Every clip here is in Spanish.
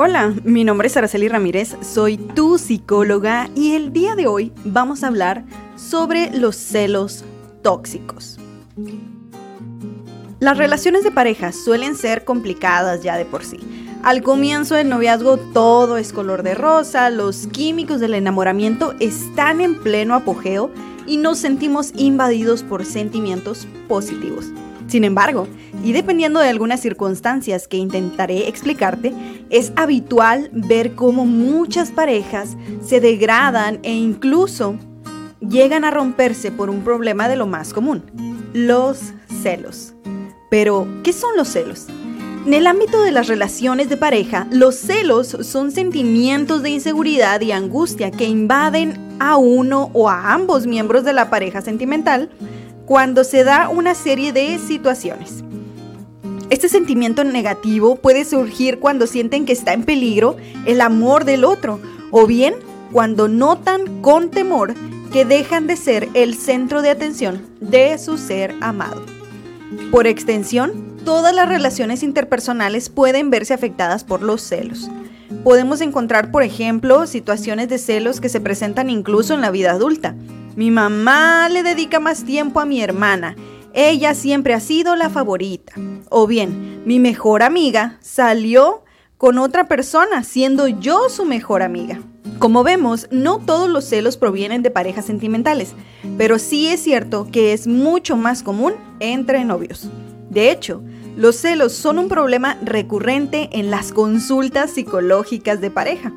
Hola, mi nombre es Araceli Ramírez, soy tu psicóloga y el día de hoy vamos a hablar sobre los celos tóxicos. Las relaciones de pareja suelen ser complicadas ya de por sí. Al comienzo del noviazgo todo es color de rosa, los químicos del enamoramiento están en pleno apogeo y nos sentimos invadidos por sentimientos positivos. Sin embargo, y dependiendo de algunas circunstancias que intentaré explicarte, es habitual ver cómo muchas parejas se degradan e incluso llegan a romperse por un problema de lo más común, los celos. Pero, ¿qué son los celos? En el ámbito de las relaciones de pareja, los celos son sentimientos de inseguridad y angustia que invaden a uno o a ambos miembros de la pareja sentimental cuando se da una serie de situaciones. Este sentimiento negativo puede surgir cuando sienten que está en peligro el amor del otro o bien cuando notan con temor que dejan de ser el centro de atención de su ser amado. Por extensión, todas las relaciones interpersonales pueden verse afectadas por los celos. Podemos encontrar, por ejemplo, situaciones de celos que se presentan incluso en la vida adulta, mi mamá le dedica más tiempo a mi hermana. Ella siempre ha sido la favorita. O bien, mi mejor amiga salió con otra persona, siendo yo su mejor amiga. Como vemos, no todos los celos provienen de parejas sentimentales, pero sí es cierto que es mucho más común entre novios. De hecho, los celos son un problema recurrente en las consultas psicológicas de pareja.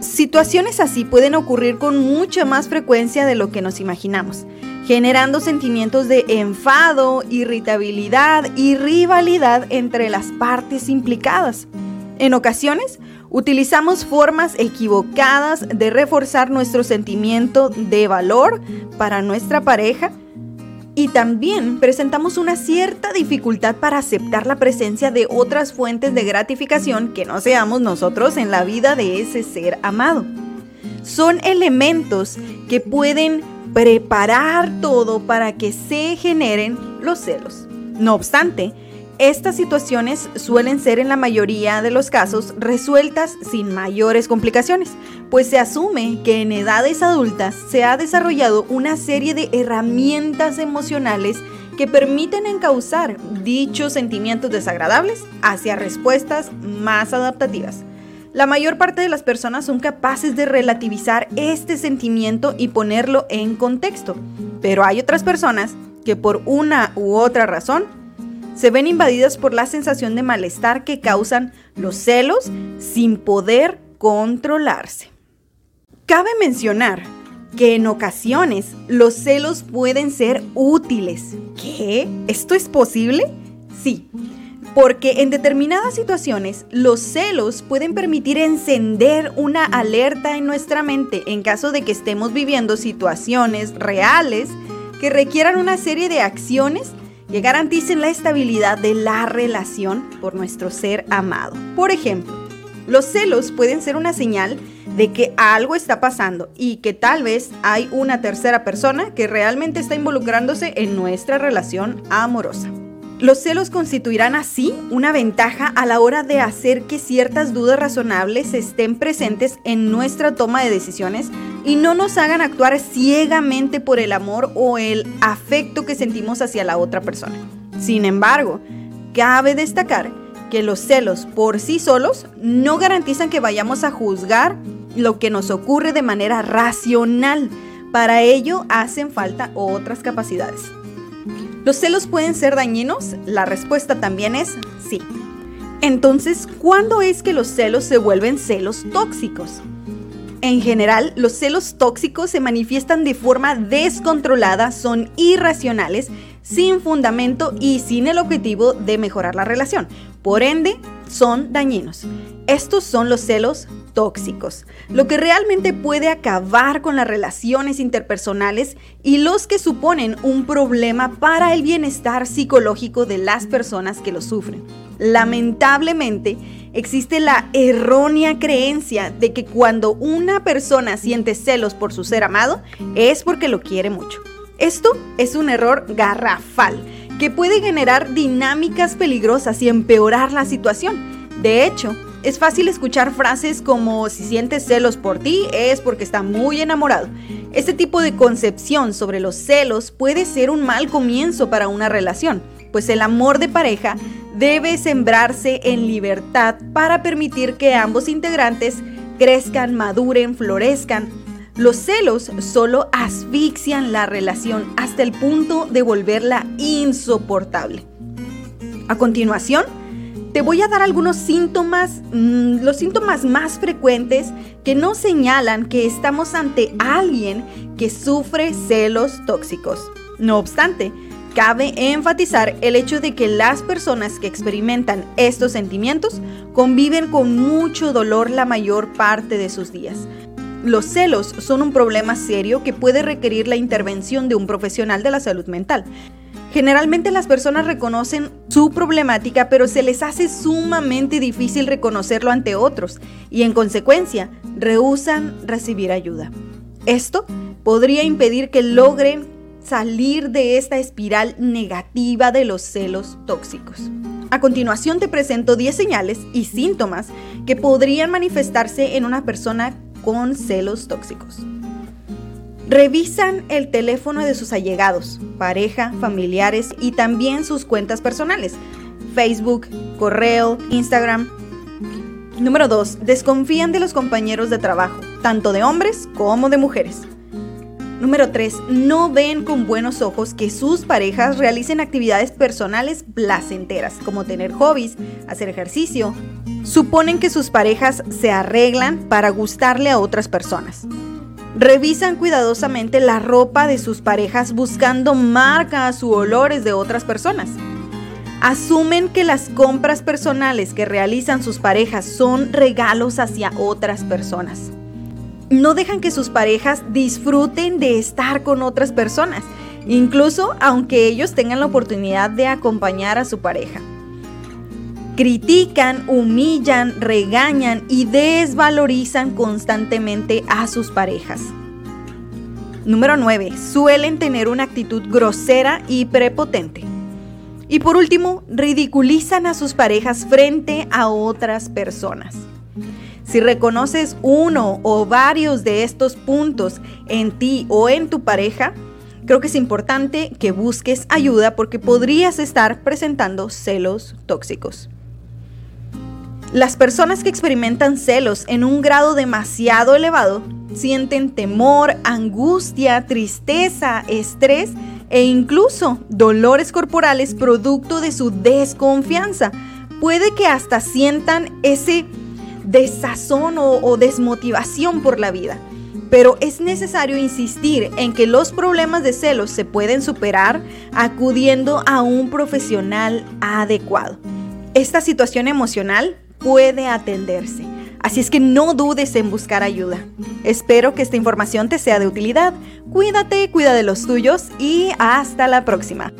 Situaciones así pueden ocurrir con mucha más frecuencia de lo que nos imaginamos, generando sentimientos de enfado, irritabilidad y rivalidad entre las partes implicadas. En ocasiones, utilizamos formas equivocadas de reforzar nuestro sentimiento de valor para nuestra pareja y también presentamos una cierta dificultad para aceptar la presencia de otras fuentes de gratificación que no seamos nosotros en la vida de ese ser amado. Son elementos que pueden preparar todo para que se generen los celos. No obstante, estas situaciones suelen ser en la mayoría de los casos resueltas sin mayores complicaciones, pues se asume que en edades adultas se ha desarrollado una serie de herramientas emocionales que permiten encauzar dichos sentimientos desagradables hacia respuestas más adaptativas. La mayor parte de las personas son capaces de relativizar este sentimiento y ponerlo en contexto, pero hay otras personas que por una u otra razón se ven invadidas por la sensación de malestar que causan los celos sin poder controlarse. Cabe mencionar que en ocasiones los celos pueden ser útiles. ¿Qué? ¿Esto es posible? Sí, porque en determinadas situaciones los celos pueden permitir encender una alerta en nuestra mente en caso de que estemos viviendo situaciones reales que requieran una serie de acciones que garanticen la estabilidad de la relación por nuestro ser amado. Por ejemplo, los celos pueden ser una señal de que algo está pasando y que tal vez hay una tercera persona que realmente está involucrándose en nuestra relación amorosa. Los celos constituirán así una ventaja a la hora de hacer que ciertas dudas razonables estén presentes en nuestra toma de decisiones y no nos hagan actuar ciegamente por el amor o el afecto que sentimos hacia la otra persona. Sin embargo, cabe destacar que los celos por sí solos no garantizan que vayamos a juzgar lo que nos ocurre de manera racional. Para ello hacen falta otras capacidades. ¿Los celos pueden ser dañinos? La respuesta también es sí. Entonces, ¿cuándo es que los celos se vuelven celos tóxicos? En general, los celos tóxicos se manifiestan de forma descontrolada, son irracionales, sin fundamento y sin el objetivo de mejorar la relación. Por ende, son dañinos. Estos son los celos tóxicos, lo que realmente puede acabar con las relaciones interpersonales y los que suponen un problema para el bienestar psicológico de las personas que lo sufren. Lamentablemente, existe la errónea creencia de que cuando una persona siente celos por su ser amado es porque lo quiere mucho. Esto es un error garrafal que puede generar dinámicas peligrosas y empeorar la situación. De hecho, Es fácil escuchar frases como si sientes celos por ti es porque está muy enamorado. Este tipo de concepción sobre los celos puede ser un mal comienzo para una relación, pues el amor de pareja debe sembrarse en libertad para permitir que ambos integrantes crezcan, maduren, florezcan. Los celos solo asfixian la relación hasta el punto de volverla insoportable. A continuación, te voy a dar algunos síntomas, mm, los síntomas más frecuentes que nos señalan que estamos ante alguien que sufre celos tóxicos. No obstante, cabe enfatizar el hecho de que las personas que experimentan estos sentimientos conviven con mucho dolor la mayor parte de sus días. Los celos son un problema serio que puede requerir la intervención de un profesional de la salud mental. Generalmente las personas reconocen su problemática, pero se les hace sumamente difícil reconocerlo ante otros y en consecuencia rehusan recibir ayuda. Esto podría impedir que logren salir de esta espiral negativa de los celos tóxicos. A continuación te presento 10 señales y síntomas que podrían manifestarse en una persona con celos tóxicos. Revisan el teléfono de sus allegados, pareja, familiares y también sus cuentas personales, Facebook, correo, Instagram. Número 2. Desconfían de los compañeros de trabajo, tanto de hombres como de mujeres. Número 3. No ven con buenos ojos que sus parejas realicen actividades personales placenteras, como tener hobbies, hacer ejercicio. Suponen que sus parejas se arreglan para gustarle a otras personas. Revisan cuidadosamente la ropa de sus parejas buscando marcas u olores de otras personas. Asumen que las compras personales que realizan sus parejas son regalos hacia otras personas. No dejan que sus parejas disfruten de estar con otras personas, incluso aunque ellos tengan la oportunidad de acompañar a su pareja critican, humillan, regañan y desvalorizan constantemente a sus parejas. Número 9. Suelen tener una actitud grosera y prepotente. Y por último, ridiculizan a sus parejas frente a otras personas. Si reconoces uno o varios de estos puntos en ti o en tu pareja, creo que es importante que busques ayuda porque podrías estar presentando celos tóxicos. Las personas que experimentan celos en un grado demasiado elevado sienten temor, angustia, tristeza, estrés e incluso dolores corporales producto de su desconfianza. Puede que hasta sientan ese desazón o, desmotivación por la vida. Pero es necesario insistir en que los problemas de celos se pueden superar acudiendo a un profesional adecuado. Esta situación emocional puede atenderse. Así es que no dudes en buscar ayuda. Espero que esta información te sea de utilidad. Cuídate, cuida de los tuyos y hasta la próxima.